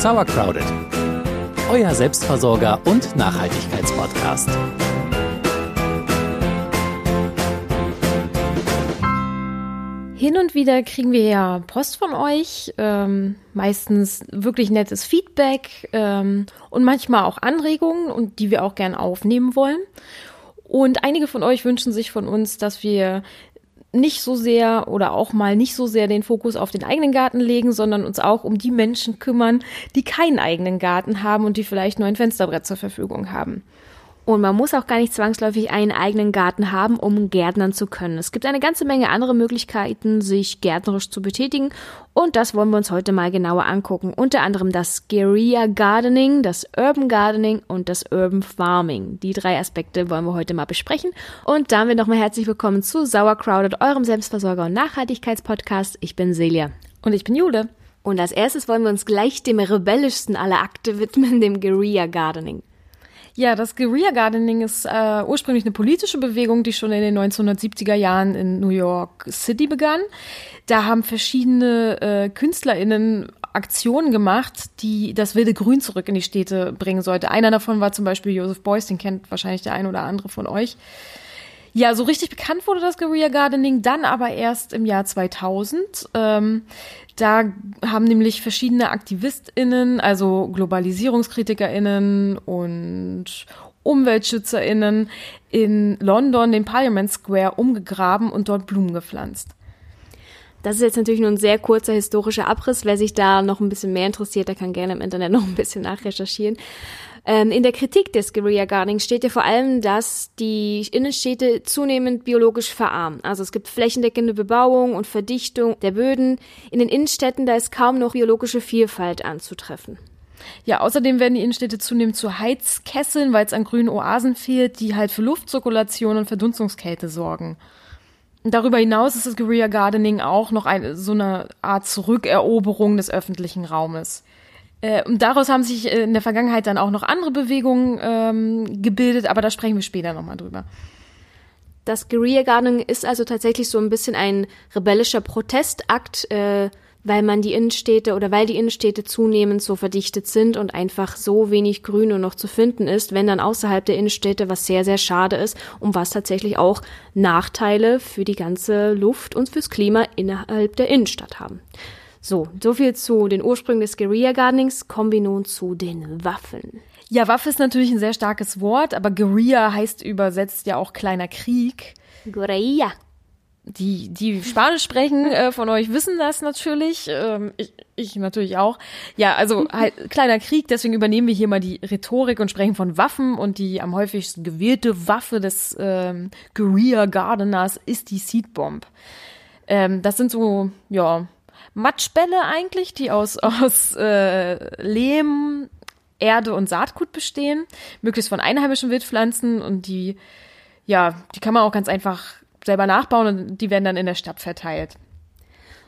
Sauercrowded, euer Selbstversorger und Nachhaltigkeitspodcast. Hin und wieder kriegen wir ja Post von euch, ähm, meistens wirklich nettes Feedback ähm, und manchmal auch Anregungen und die wir auch gern aufnehmen wollen. Und einige von euch wünschen sich von uns, dass wir nicht so sehr oder auch mal nicht so sehr den Fokus auf den eigenen Garten legen, sondern uns auch um die Menschen kümmern, die keinen eigenen Garten haben und die vielleicht nur ein Fensterbrett zur Verfügung haben. Und man muss auch gar nicht zwangsläufig einen eigenen Garten haben, um gärtnern zu können. Es gibt eine ganze Menge andere Möglichkeiten, sich gärtnerisch zu betätigen. Und das wollen wir uns heute mal genauer angucken. Unter anderem das Guerilla Gardening, das Urban Gardening und das Urban Farming. Die drei Aspekte wollen wir heute mal besprechen. Und damit nochmal herzlich willkommen zu Sauercrowded, eurem Selbstversorger und Nachhaltigkeitspodcast. Ich bin Celia. Und ich bin Jule. Und als erstes wollen wir uns gleich dem rebellischsten aller Akte widmen, dem Guerilla Gardening. Ja, das Guerilla Gardening ist äh, ursprünglich eine politische Bewegung, die schon in den 1970er Jahren in New York City begann. Da haben verschiedene äh, KünstlerInnen Aktionen gemacht, die das wilde Grün zurück in die Städte bringen sollte. Einer davon war zum Beispiel Joseph Beuys, den kennt wahrscheinlich der ein oder andere von euch. Ja, so richtig bekannt wurde das Guerilla Gardening dann aber erst im Jahr 2000. Ähm, da haben nämlich verschiedene AktivistInnen, also GlobalisierungskritikerInnen und UmweltschützerInnen in London den Parliament Square umgegraben und dort Blumen gepflanzt. Das ist jetzt natürlich nur ein sehr kurzer historischer Abriss. Wer sich da noch ein bisschen mehr interessiert, der kann gerne im Internet noch ein bisschen nachrecherchieren. Ähm, in der Kritik des Guerilla Gardening steht ja vor allem, dass die Innenstädte zunehmend biologisch verarmen. Also es gibt flächendeckende Bebauung und Verdichtung der Böden. In den Innenstädten, da ist kaum noch biologische Vielfalt anzutreffen. Ja, außerdem werden die Innenstädte zunehmend zu Heizkesseln, weil es an grünen Oasen fehlt, die halt für Luftzirkulation und Verdunstungskälte sorgen. Darüber hinaus ist das Guerilla Gardening auch noch eine, so eine Art Zurückeroberung des öffentlichen Raumes. Äh, und daraus haben sich äh, in der Vergangenheit dann auch noch andere Bewegungen ähm, gebildet, aber da sprechen wir später nochmal drüber. Das Guerilla Gardening ist also tatsächlich so ein bisschen ein rebellischer Protestakt, äh, weil man die Innenstädte oder weil die Innenstädte zunehmend so verdichtet sind und einfach so wenig Grün nur noch zu finden ist, wenn dann außerhalb der Innenstädte, was sehr, sehr schade ist und was tatsächlich auch Nachteile für die ganze Luft und fürs Klima innerhalb der Innenstadt haben. So, soviel zu den Ursprüngen des Guerilla Gardenings. Kommen wir nun zu den Waffen. Ja, Waffe ist natürlich ein sehr starkes Wort, aber Guerilla heißt übersetzt ja auch kleiner Krieg. Guerilla. Die, die Spanisch sprechen äh, von euch wissen das natürlich. Ähm, ich, ich natürlich auch. Ja, also halt, kleiner Krieg, deswegen übernehmen wir hier mal die Rhetorik und sprechen von Waffen und die am häufigsten gewählte Waffe des ähm, Guerilla Gardeners ist die Seed Bomb. Ähm, das sind so, ja, Matschbälle eigentlich, die aus, aus äh, Lehm, Erde und Saatgut bestehen, möglichst von einheimischen Wildpflanzen und die, ja, die kann man auch ganz einfach selber nachbauen und die werden dann in der Stadt verteilt.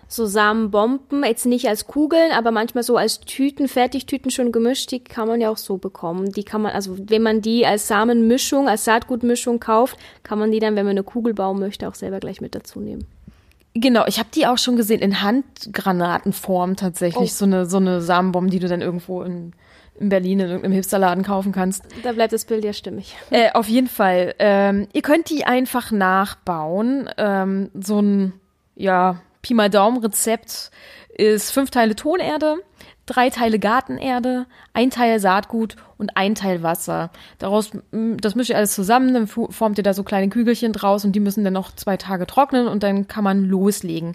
So Samenbomben, jetzt nicht als Kugeln, aber manchmal so als Tüten, Fertigtüten schon gemischt, die kann man ja auch so bekommen. Die kann man, also wenn man die als Samenmischung, als Saatgutmischung kauft, kann man die dann, wenn man eine Kugel bauen möchte, auch selber gleich mit dazu nehmen. Genau, ich habe die auch schon gesehen in Handgranatenform tatsächlich, oh. so eine so eine Samenbombe, die du dann irgendwo in, in Berlin in irgendeinem Hipsterladen kaufen kannst. Da bleibt das Bild ja stimmig. Äh, auf jeden Fall. Ähm, ihr könnt die einfach nachbauen. Ähm, so ein ja Pi mal Daumen Rezept ist fünf Teile Tonerde, drei Teile Gartenerde, ein Teil Saatgut und ein Teil Wasser. Daraus, das mischt ihr alles zusammen, dann formt ihr da so kleine Kügelchen draus und die müssen dann noch zwei Tage trocknen und dann kann man loslegen.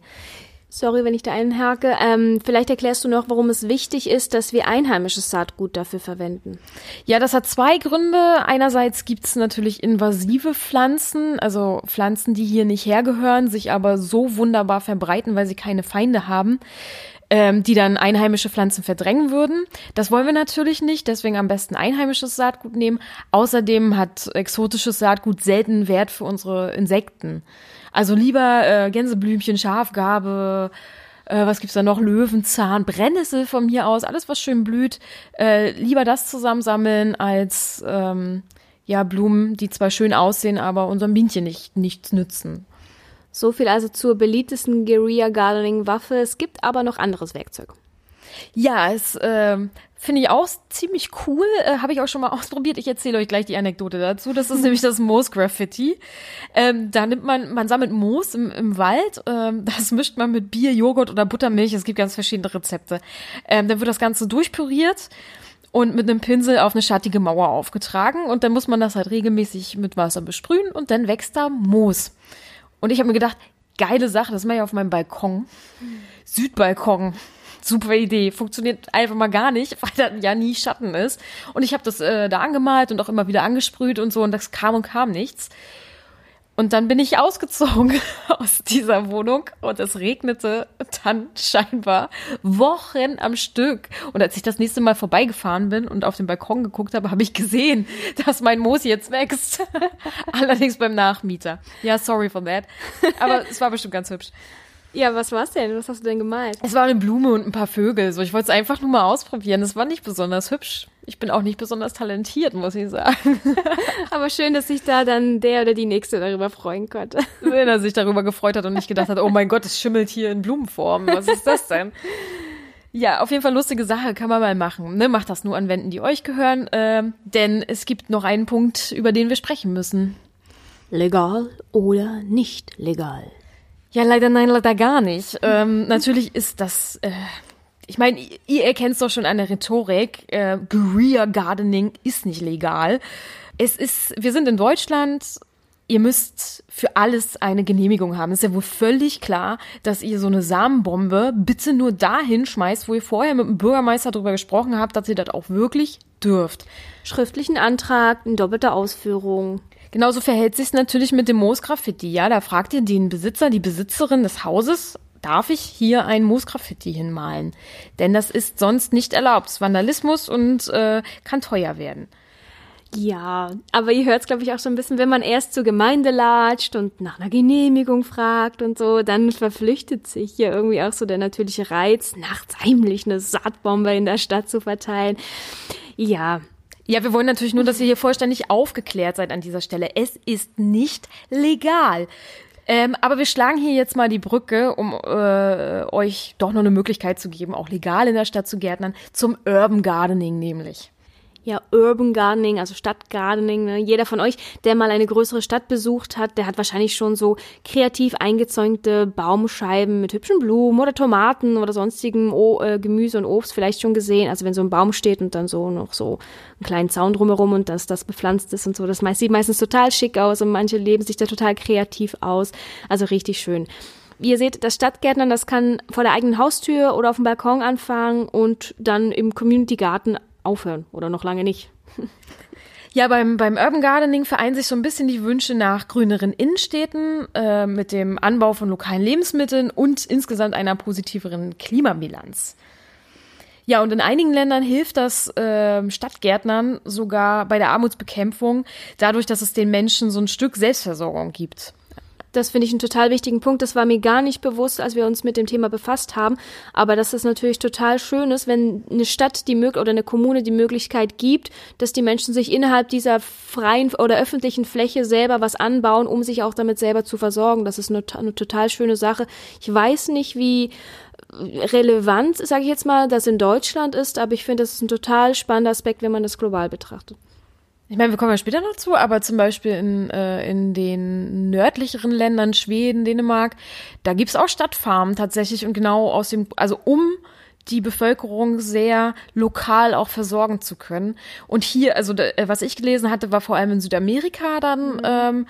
Sorry, wenn ich da einhake. Ähm, vielleicht erklärst du noch, warum es wichtig ist, dass wir einheimisches Saatgut dafür verwenden. Ja, das hat zwei Gründe. Einerseits gibt es natürlich invasive Pflanzen, also Pflanzen, die hier nicht hergehören, sich aber so wunderbar verbreiten, weil sie keine Feinde haben ähm, die dann einheimische Pflanzen verdrängen würden. Das wollen wir natürlich nicht, deswegen am besten einheimisches Saatgut nehmen. Außerdem hat exotisches Saatgut selten Wert für unsere Insekten. Also lieber äh, Gänseblümchen, Schafgarbe, äh, was gibt's da noch? Löwenzahn, Brennnessel von mir aus, alles was schön blüht. Äh, lieber das zusammensammeln als ähm, ja Blumen, die zwar schön aussehen, aber unserem Bienchen nicht nichts nützen. So viel also zur beliebtesten Guerilla Gardening Waffe. Es gibt aber noch anderes Werkzeug. Ja, es ähm, finde ich auch ziemlich cool. Äh, Habe ich auch schon mal ausprobiert. Ich erzähle euch gleich die Anekdote dazu. Das ist nämlich das Moos-Graffiti. Ähm, da nimmt man, man sammelt Moos im, im Wald. Ähm, das mischt man mit Bier, Joghurt oder Buttermilch. Es gibt ganz verschiedene Rezepte. Ähm, dann wird das Ganze durchpüriert und mit einem Pinsel auf eine schattige Mauer aufgetragen. Und dann muss man das halt regelmäßig mit Wasser besprühen und dann wächst da Moos. Und ich habe mir gedacht, geile Sache, das mache ich auf meinem Balkon. Südbalkon. Super Idee. Funktioniert einfach mal gar nicht, weil da ja nie Schatten ist. Und ich habe das äh, da angemalt und auch immer wieder angesprüht und so und das kam und kam nichts. Und dann bin ich ausgezogen aus dieser Wohnung und es regnete dann scheinbar Wochen am Stück. Und als ich das nächste Mal vorbeigefahren bin und auf den Balkon geguckt habe, habe ich gesehen, dass mein Moos jetzt wächst. Allerdings beim Nachmieter. Ja, sorry for that. Aber es war bestimmt ganz hübsch. Ja, was war's denn? Was hast du denn gemalt? Es war eine Blume und ein paar Vögel. So, ich wollte es einfach nur mal ausprobieren. Es war nicht besonders hübsch. Ich bin auch nicht besonders talentiert, muss ich sagen. Aber schön, dass sich da dann der oder die Nächste darüber freuen konnte. Wenn er sich darüber gefreut hat und nicht gedacht hat, oh mein Gott, es schimmelt hier in Blumenform. Was ist das denn? Ja, auf jeden Fall lustige Sache, kann man mal machen. Ne? Macht das nur an Wänden, die euch gehören. Äh, denn es gibt noch einen Punkt, über den wir sprechen müssen. Legal oder nicht legal? Ja, leider nein, leider gar nicht. Ähm, natürlich ist das, äh, ich meine, ihr erkennt es doch schon an der Rhetorik, äh, Guerilla Gardening ist nicht legal. Es ist, wir sind in Deutschland, ihr müsst für alles eine Genehmigung haben. Ist ja wohl völlig klar, dass ihr so eine Samenbombe bitte nur dahin schmeißt, wo ihr vorher mit dem Bürgermeister darüber gesprochen habt, dass ihr das auch wirklich dürft. Schriftlichen Antrag, in doppelter Ausführung. Genauso verhält sich natürlich mit dem Moosgraffiti. Ja, da fragt ihr den Besitzer, die Besitzerin des Hauses, darf ich hier ein Moosgraffiti hinmalen? Denn das ist sonst nicht erlaubt. Es Vandalismus und äh, kann teuer werden. Ja, aber ihr hört es, glaube ich, auch so ein bisschen, wenn man erst zur Gemeinde latscht und nach einer Genehmigung fragt und so, dann verflüchtet sich hier irgendwie auch so der natürliche Reiz, nachts heimlich eine Saatbombe in der Stadt zu verteilen. Ja, ja, wir wollen natürlich nur, dass ihr hier vollständig aufgeklärt seid an dieser Stelle. Es ist nicht legal. Ähm, aber wir schlagen hier jetzt mal die Brücke, um äh, euch doch noch eine Möglichkeit zu geben, auch legal in der Stadt zu gärtnern, zum Urban Gardening nämlich ja, Urban Gardening, also Stadtgardening. Ne? Jeder von euch, der mal eine größere Stadt besucht hat, der hat wahrscheinlich schon so kreativ eingezäunte Baumscheiben mit hübschen Blumen oder Tomaten oder sonstigem o äh, Gemüse und Obst vielleicht schon gesehen. Also wenn so ein Baum steht und dann so noch so einen kleinen Zaun drumherum und dass das bepflanzt ist und so, das sieht meistens total schick aus und manche leben sich da total kreativ aus. Also richtig schön. Wie ihr seht, das Stadtgärtnern, das kann vor der eigenen Haustür oder auf dem Balkon anfangen und dann im Community Garten aufhören oder noch lange nicht. Ja, beim, beim Urban Gardening vereinen sich so ein bisschen die Wünsche nach grüneren Innenstädten äh, mit dem Anbau von lokalen Lebensmitteln und insgesamt einer positiveren Klimabilanz. Ja, und in einigen Ländern hilft das äh, Stadtgärtnern sogar bei der Armutsbekämpfung, dadurch, dass es den Menschen so ein Stück Selbstversorgung gibt. Das finde ich einen total wichtigen Punkt. Das war mir gar nicht bewusst, als wir uns mit dem Thema befasst haben. Aber dass es natürlich total schön ist, wenn eine Stadt die Möglichkeit oder eine Kommune die Möglichkeit gibt, dass die Menschen sich innerhalb dieser freien oder öffentlichen Fläche selber was anbauen, um sich auch damit selber zu versorgen. Das ist eine, eine total schöne Sache. Ich weiß nicht, wie relevant, sage ich jetzt mal, das in Deutschland ist, aber ich finde, das ist ein total spannender Aspekt, wenn man das global betrachtet. Ich meine, wir kommen ja später noch zu, aber zum Beispiel in, äh, in den nördlicheren Ländern, Schweden, Dänemark, da gibt's auch Stadtfarmen tatsächlich und genau aus dem, also um die Bevölkerung sehr lokal auch versorgen zu können. Und hier, also äh, was ich gelesen hatte, war vor allem in Südamerika dann mhm. ähm,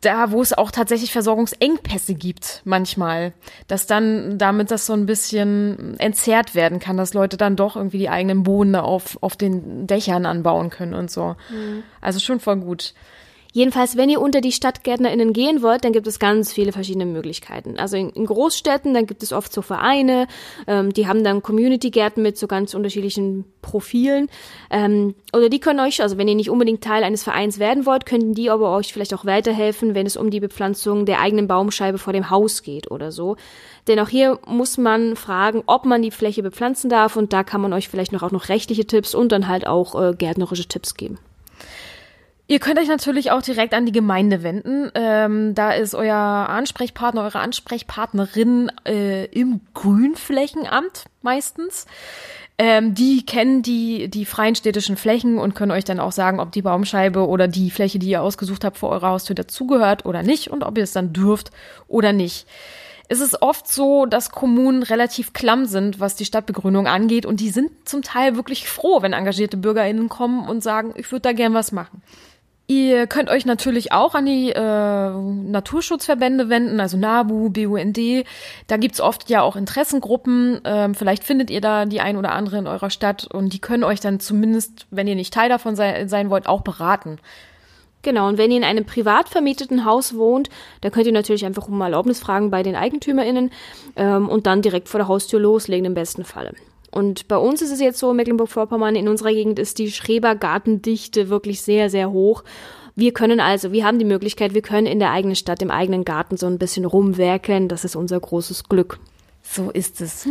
da, wo es auch tatsächlich Versorgungsengpässe gibt, manchmal, dass dann damit das so ein bisschen entzerrt werden kann, dass Leute dann doch irgendwie die eigenen Bohnen auf, auf den Dächern anbauen können und so. Mhm. Also schon voll gut. Jedenfalls, wenn ihr unter die StadtgärtnerInnen gehen wollt, dann gibt es ganz viele verschiedene Möglichkeiten. Also in, in Großstädten, dann gibt es oft so Vereine, ähm, die haben dann Community-Gärten mit so ganz unterschiedlichen Profilen. Ähm, oder die können euch, also wenn ihr nicht unbedingt Teil eines Vereins werden wollt, könnten die aber euch vielleicht auch weiterhelfen, wenn es um die Bepflanzung der eigenen Baumscheibe vor dem Haus geht oder so. Denn auch hier muss man fragen, ob man die Fläche bepflanzen darf und da kann man euch vielleicht noch auch noch rechtliche Tipps und dann halt auch äh, gärtnerische Tipps geben. Ihr könnt euch natürlich auch direkt an die Gemeinde wenden. Ähm, da ist euer Ansprechpartner, eure Ansprechpartnerin äh, im Grünflächenamt meistens. Ähm, die kennen die, die freien städtischen Flächen und können euch dann auch sagen, ob die Baumscheibe oder die Fläche, die ihr ausgesucht habt vor eurer Haustür dazugehört oder nicht und ob ihr es dann dürft oder nicht. Es ist oft so, dass Kommunen relativ klamm sind, was die Stadtbegrünung angeht und die sind zum Teil wirklich froh, wenn engagierte BürgerInnen kommen und sagen, ich würde da gern was machen. Ihr könnt euch natürlich auch an die äh, Naturschutzverbände wenden, also NABU, BUND. Da gibt's oft ja auch Interessengruppen. Ähm, vielleicht findet ihr da die ein oder andere in eurer Stadt und die können euch dann zumindest, wenn ihr nicht Teil davon sei, sein wollt, auch beraten. Genau, und wenn ihr in einem privat vermieteten Haus wohnt, dann könnt ihr natürlich einfach um Erlaubnis fragen bei den EigentümerInnen ähm, und dann direkt vor der Haustür loslegen im besten Falle. Und bei uns ist es jetzt so, Mecklenburg-Vorpommern, in unserer Gegend ist die Schrebergartendichte wirklich sehr, sehr hoch. Wir können also, wir haben die Möglichkeit, wir können in der eigenen Stadt, im eigenen Garten so ein bisschen rumwerkeln. Das ist unser großes Glück. So ist es.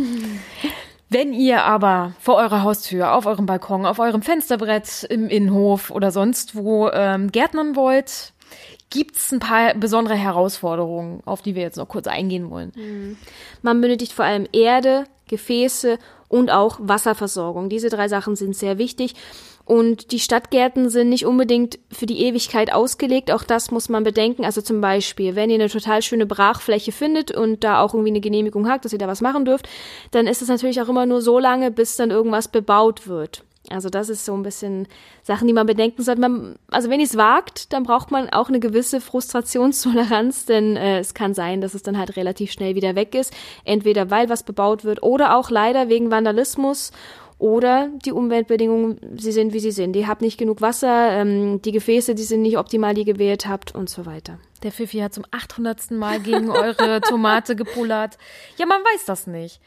Wenn ihr aber vor eurer Haustür, auf eurem Balkon, auf eurem Fensterbrett, im Innenhof oder sonst wo ähm, gärtnern wollt, gibt's ein paar besondere Herausforderungen, auf die wir jetzt noch kurz eingehen wollen. Mhm. Man benötigt vor allem Erde, Gefäße und auch Wasserversorgung. Diese drei Sachen sind sehr wichtig. Und die Stadtgärten sind nicht unbedingt für die Ewigkeit ausgelegt. Auch das muss man bedenken. Also zum Beispiel, wenn ihr eine total schöne Brachfläche findet und da auch irgendwie eine Genehmigung habt, dass ihr da was machen dürft, dann ist es natürlich auch immer nur so lange, bis dann irgendwas bebaut wird. Also das ist so ein bisschen Sachen, die man bedenken sollte. Man, also wenn ihr es wagt, dann braucht man auch eine gewisse Frustrationstoleranz, denn äh, es kann sein, dass es dann halt relativ schnell wieder weg ist. Entweder weil was bebaut wird oder auch leider wegen Vandalismus oder die Umweltbedingungen, sie sind wie sie sind. Ihr habt nicht genug Wasser, ähm, die Gefäße, die sind nicht optimal, die ihr gewählt habt und so weiter. Der Pfiffi hat zum 800. Mal gegen eure Tomate gepullert. Ja, man weiß das nicht.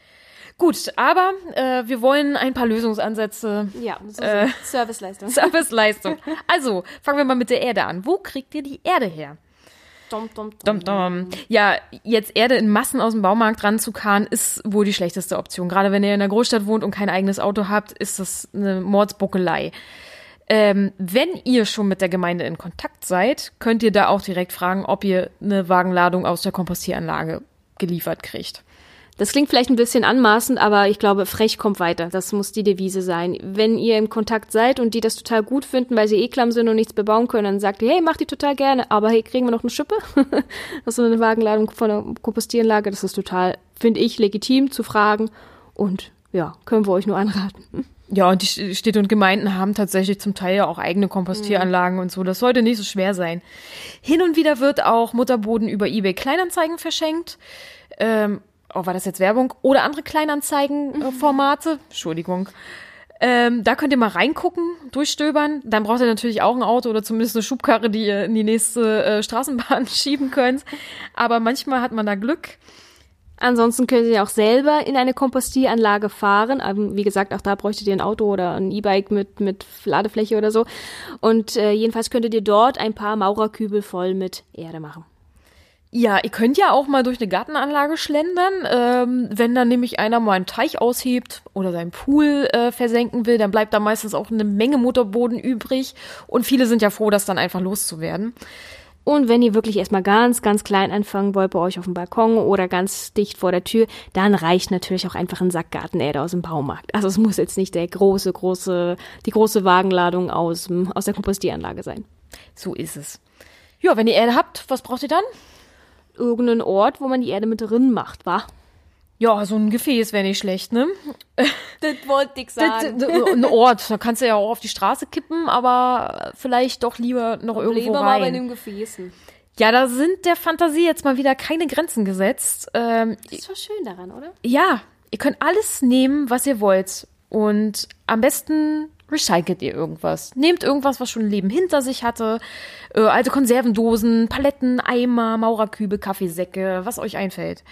Gut, aber äh, wir wollen ein paar Lösungsansätze. Ja, so äh, Serviceleistung. Serviceleistung. Also, fangen wir mal mit der Erde an. Wo kriegt ihr die Erde her? Dom, dom, dom. Dom. Ja, jetzt Erde in Massen aus dem Baumarkt ranzukarren, ist wohl die schlechteste Option. Gerade wenn ihr in einer Großstadt wohnt und kein eigenes Auto habt, ist das eine Mordsbuckelei. Ähm, wenn ihr schon mit der Gemeinde in Kontakt seid, könnt ihr da auch direkt fragen, ob ihr eine Wagenladung aus der Kompostieranlage geliefert kriegt. Das klingt vielleicht ein bisschen anmaßend, aber ich glaube, frech kommt weiter. Das muss die Devise sein. Wenn ihr im Kontakt seid und die das total gut finden, weil sie eh klamm sind und nichts bebauen können, dann sagt ihr, hey, mach die total gerne, aber hey, kriegen wir noch eine Schippe? das ist so eine Wagenladung von der Kompostieranlage. Das ist total, finde ich, legitim zu fragen und ja, können wir euch nur anraten. Ja, und die Städte und Gemeinden haben tatsächlich zum Teil ja auch eigene Kompostieranlagen mhm. und so. Das sollte nicht so schwer sein. Hin und wieder wird auch Mutterboden über eBay Kleinanzeigen verschenkt. Ähm, oh, war das jetzt Werbung? Oder andere Kleinanzeigenformate. Entschuldigung. Ähm, da könnt ihr mal reingucken, durchstöbern. Dann braucht ihr natürlich auch ein Auto oder zumindest eine Schubkarre, die ihr in die nächste äh, Straßenbahn schieben könnt. Aber manchmal hat man da Glück. Ansonsten könnt ihr auch selber in eine Kompostieranlage fahren. Aber wie gesagt, auch da bräuchtet ihr ein Auto oder ein E-Bike mit, mit Ladefläche oder so. Und äh, jedenfalls könntet ihr dort ein paar Maurerkübel voll mit Erde machen. Ja, ihr könnt ja auch mal durch eine Gartenanlage schlendern. Ähm, wenn dann nämlich einer mal einen Teich aushebt oder seinen Pool äh, versenken will, dann bleibt da meistens auch eine Menge Mutterboden übrig. Und viele sind ja froh, das dann einfach loszuwerden. Und wenn ihr wirklich erstmal ganz, ganz klein anfangen wollt bei euch auf dem Balkon oder ganz dicht vor der Tür, dann reicht natürlich auch einfach ein Sack Gartenerde aus dem Baumarkt. Also es muss jetzt nicht der große, große, die große Wagenladung aus, aus der Kompostieranlage sein. So ist es. Ja, wenn ihr Erde habt, was braucht ihr dann? Irgendeinen Ort, wo man die Erde mit drin macht, wa? Ja, so ein Gefäß wäre nicht schlecht, ne? Das wollte ich sagen. ein Ort, da kannst du ja auch auf die Straße kippen, aber vielleicht doch lieber noch irgendwo lieber rein. mal bei dem Gefäßen. Ja, da sind der Fantasie jetzt mal wieder keine Grenzen gesetzt. Ähm, das ist doch schön daran, oder? Ja, ihr könnt alles nehmen, was ihr wollt. Und am besten recycelt ihr irgendwas. Nehmt irgendwas, was schon ein Leben hinter sich hatte. Äh, alte Konservendosen, Paletten, Eimer, Maurerkübe, Kaffeesäcke, was euch einfällt.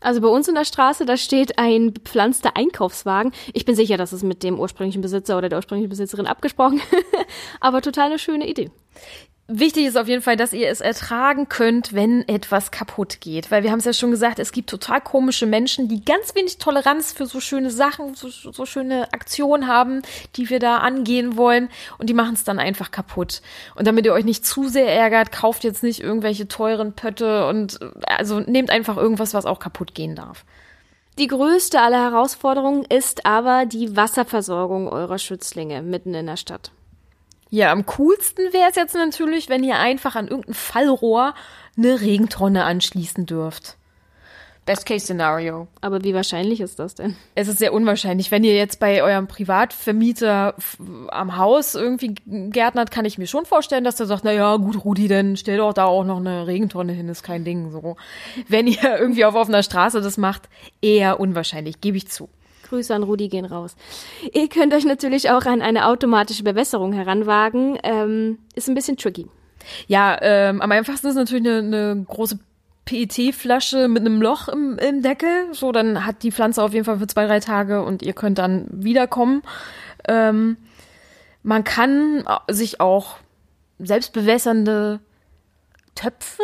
Also bei uns in der Straße, da steht ein bepflanzter Einkaufswagen. Ich bin sicher, dass es mit dem ursprünglichen Besitzer oder der ursprünglichen Besitzerin abgesprochen. Aber total eine schöne Idee. Wichtig ist auf jeden Fall, dass ihr es ertragen könnt, wenn etwas kaputt geht. Weil wir haben es ja schon gesagt, es gibt total komische Menschen, die ganz wenig Toleranz für so schöne Sachen, so, so schöne Aktionen haben, die wir da angehen wollen. Und die machen es dann einfach kaputt. Und damit ihr euch nicht zu sehr ärgert, kauft jetzt nicht irgendwelche teuren Pötte und also nehmt einfach irgendwas, was auch kaputt gehen darf. Die größte aller Herausforderungen ist aber die Wasserversorgung eurer Schützlinge mitten in der Stadt. Ja, am coolsten wäre es jetzt natürlich, wenn ihr einfach an irgendein Fallrohr eine Regentonne anschließen dürft. Best Case Szenario. Aber wie wahrscheinlich ist das denn? Es ist sehr unwahrscheinlich. Wenn ihr jetzt bei eurem Privatvermieter am Haus irgendwie gärtnert, kann ich mir schon vorstellen, dass der sagt, na ja, gut, Rudi, dann stell doch da auch noch eine Regentonne hin, ist kein Ding, so. Wenn ihr irgendwie auf offener Straße das macht, eher unwahrscheinlich, gebe ich zu. Grüße an Rudi gehen raus. Ihr könnt euch natürlich auch an eine automatische Bewässerung heranwagen. Ähm, ist ein bisschen tricky. Ja, ähm, am einfachsten ist natürlich eine, eine große PET-Flasche mit einem Loch im, im Deckel. So, dann hat die Pflanze auf jeden Fall für zwei, drei Tage und ihr könnt dann wiederkommen. Ähm, man kann sich auch selbstbewässernde Töpfe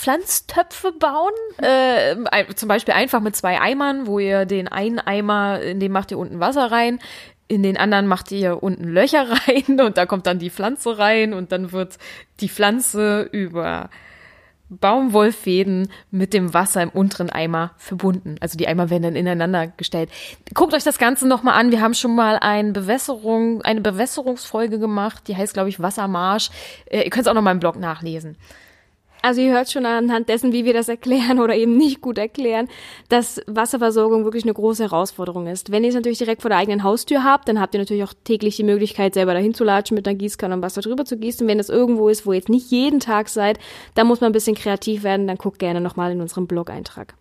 Pflanztöpfe bauen. Äh, zum Beispiel einfach mit zwei Eimern, wo ihr den einen Eimer, in dem macht ihr unten Wasser rein, in den anderen macht ihr unten Löcher rein und da kommt dann die Pflanze rein und dann wird die Pflanze über Baumwollfäden mit dem Wasser im unteren Eimer verbunden. Also die Eimer werden dann ineinander gestellt. Guckt euch das Ganze nochmal an. Wir haben schon mal eine Bewässerung, eine Bewässerungsfolge gemacht. Die heißt, glaube ich, Wassermarsch. Äh, ihr könnt es auch noch mal im Blog nachlesen. Also ihr hört schon anhand dessen, wie wir das erklären oder eben nicht gut erklären, dass Wasserversorgung wirklich eine große Herausforderung ist. Wenn ihr es natürlich direkt vor der eigenen Haustür habt, dann habt ihr natürlich auch täglich die Möglichkeit, selber dahin zu latschen mit einer Gießkanne und Wasser drüber zu gießen. Wenn das irgendwo ist, wo ihr jetzt nicht jeden Tag seid, dann muss man ein bisschen kreativ werden, dann guckt gerne nochmal in unserem Blog-Eintrag.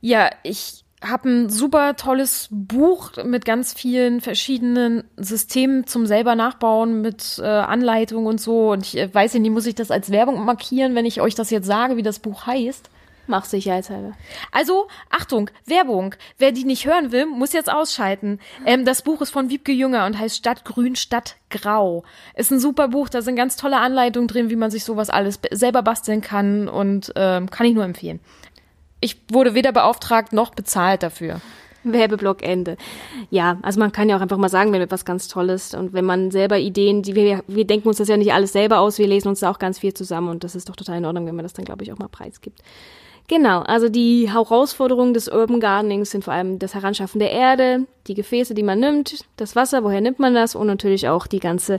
Ja, ich habe ein super tolles Buch mit ganz vielen verschiedenen Systemen zum selber nachbauen mit äh, Anleitung und so. Und ich äh, weiß nicht, muss ich das als Werbung markieren, wenn ich euch das jetzt sage, wie das Buch heißt? Mach sicherheitshalber. Also, Achtung, Werbung. Wer die nicht hören will, muss jetzt ausschalten. Ähm, das Buch ist von Wiebke Jünger und heißt Stadt Grün, Stadt Grau. Ist ein super Buch, da sind ganz tolle Anleitungen drin, wie man sich sowas alles selber basteln kann und ähm, kann ich nur empfehlen ich wurde weder beauftragt noch bezahlt dafür. Werbeblock Ende. Ja, also man kann ja auch einfach mal sagen, wenn etwas ganz Tolles und wenn man selber Ideen, die wir, wir denken uns das ja nicht alles selber aus, wir lesen uns da auch ganz viel zusammen und das ist doch total in Ordnung, wenn man das dann, glaube ich, auch mal preisgibt. Genau, also die Herausforderungen des Urban Gardenings sind vor allem das Heranschaffen der Erde, die Gefäße, die man nimmt, das Wasser, woher nimmt man das und natürlich auch die ganze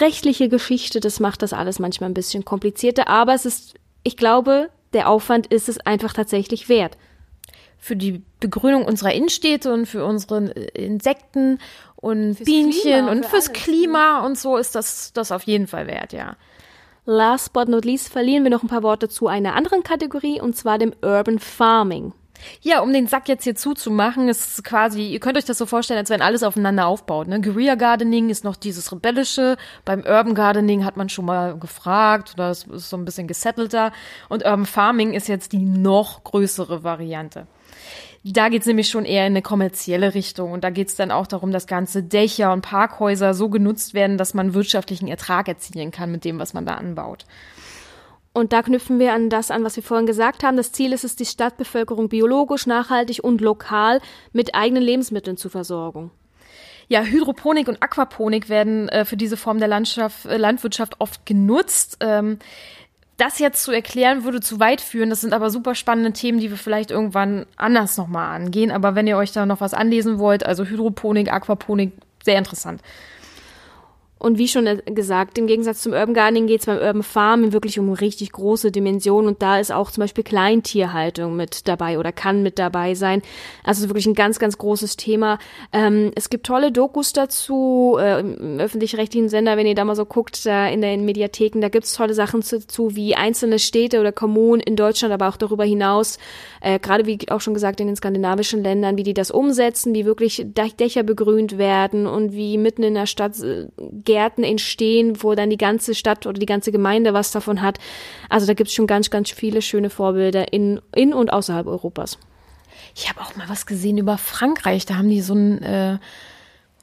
rechtliche Geschichte. Das macht das alles manchmal ein bisschen komplizierter, aber es ist, ich glaube, der Aufwand ist es einfach tatsächlich wert. Für die Begrünung unserer Innenstädte und für unsere Insekten und fürs Bienchen Klima, und fürs alles. Klima und so ist das, das auf jeden Fall wert, ja. Last but not least verlieren wir noch ein paar Worte zu einer anderen Kategorie und zwar dem Urban Farming. Ja, um den Sack jetzt hier zuzumachen, ist quasi, ihr könnt euch das so vorstellen, als wenn alles aufeinander aufbaut. Ne? Guerilla Gardening ist noch dieses rebellische, beim Urban Gardening hat man schon mal gefragt oder es ist so ein bisschen gesettelter und Urban Farming ist jetzt die noch größere Variante. Da geht's nämlich schon eher in eine kommerzielle Richtung und da geht's dann auch darum, dass ganze Dächer und Parkhäuser so genutzt werden, dass man wirtschaftlichen Ertrag erzielen kann mit dem, was man da anbaut. Und da knüpfen wir an das an, was wir vorhin gesagt haben. Das Ziel ist es, die Stadtbevölkerung biologisch, nachhaltig und lokal mit eigenen Lebensmitteln zu versorgen. Ja, Hydroponik und Aquaponik werden äh, für diese Form der Landschaft, äh, Landwirtschaft oft genutzt. Ähm, das jetzt zu erklären, würde zu weit führen. Das sind aber super spannende Themen, die wir vielleicht irgendwann anders nochmal angehen. Aber wenn ihr euch da noch was anlesen wollt, also Hydroponik, Aquaponik, sehr interessant. Und wie schon gesagt, im Gegensatz zum Urban Gardening geht es beim Urban Farming wirklich um richtig große Dimensionen und da ist auch zum Beispiel Kleintierhaltung mit dabei oder kann mit dabei sein. Also wirklich ein ganz, ganz großes Thema. Ähm, es gibt tolle Dokus dazu äh, im öffentlich-rechtlichen Sender, wenn ihr da mal so guckt, da in den Mediatheken, da gibt's tolle Sachen dazu, wie einzelne Städte oder Kommunen in Deutschland, aber auch darüber hinaus, äh, gerade wie auch schon gesagt in den skandinavischen Ländern, wie die das umsetzen, wie wirklich Dächer begrünt werden und wie mitten in der Stadt äh, Gärten entstehen, wo dann die ganze Stadt oder die ganze Gemeinde was davon hat. Also da gibt es schon ganz, ganz viele schöne Vorbilder in, in und außerhalb Europas. Ich habe auch mal was gesehen über Frankreich. Da haben die so ein äh,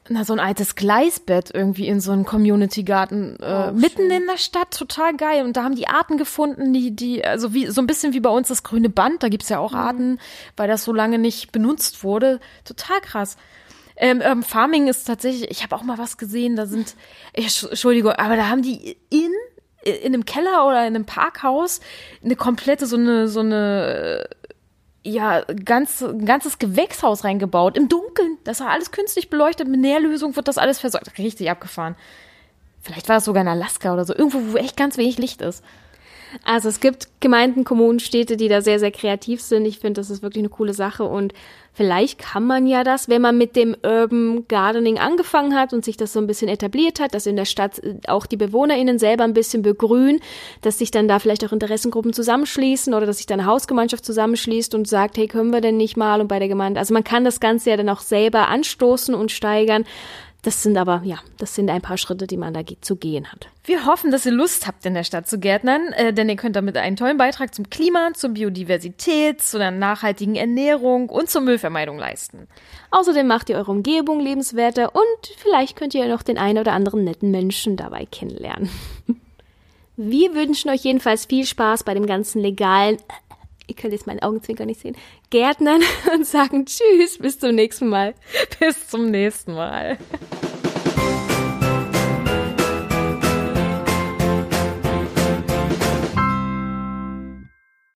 na, so ein altes Gleisbett irgendwie in so einem Community-Garten äh, Oh, mitten in der Stadt, total geil. Und da haben die Arten gefunden, die, die, also wie, so ein bisschen wie bei uns das grüne Band, da gibt's ja auch Arten, weil das so lange nicht benutzt wurde. Total krass. Ähm, ähm, Farming ist tatsächlich, ich habe auch mal was gesehen, da sind, ich, Entschuldigung, aber da haben die in in einem Keller oder in einem Parkhaus eine komplette so eine so eine ja, ganz, ein ganzes Gewächshaus reingebaut, im Dunkeln. Das war alles künstlich beleuchtet, mit Nährlösung wird das alles versorgt. Richtig abgefahren. Vielleicht war es sogar in Alaska oder so, irgendwo, wo echt ganz wenig Licht ist. Also es gibt Gemeinden, Kommunen, Städte, die da sehr, sehr kreativ sind. Ich finde, das ist wirklich eine coole Sache und vielleicht kann man ja das, wenn man mit dem Urban Gardening angefangen hat und sich das so ein bisschen etabliert hat, dass in der Stadt äh, auch die BewohnerInnen selber ein bisschen begrünen, dass sich dann da vielleicht auch Interessengruppen zusammenschließen oder dass sich dann eine Hausgemeinschaft zusammenschließt und sagt, hey, können wir denn nicht mal und bei der Gemeinde. Also man kann das Ganze ja dann auch selber anstoßen und steigern. Das sind aber, ja, das sind ein paar Schritte, die man da zu gehen hat. Wir hoffen, dass ihr Lust habt, in der Stadt zu gärtnern, äh, denn ihr könnt damit einen tollen Beitrag zum Klima, zur Biodiversität, zu einer nachhaltigen Ernährung und zur Müllvermeidung leisten. Außerdem macht ihr eure Umgebung lebenswerter und vielleicht könnt ihr noch den einen oder anderen netten Menschen dabei kennenlernen. Wir wünschen euch jedenfalls viel Spaß bei dem ganzen legalen, ihr könnt jetzt meinen Augenzwinker nicht sehen, Gärtnern und sagen Tschüss, bis zum nächsten Mal. Bis zum nächsten Mal.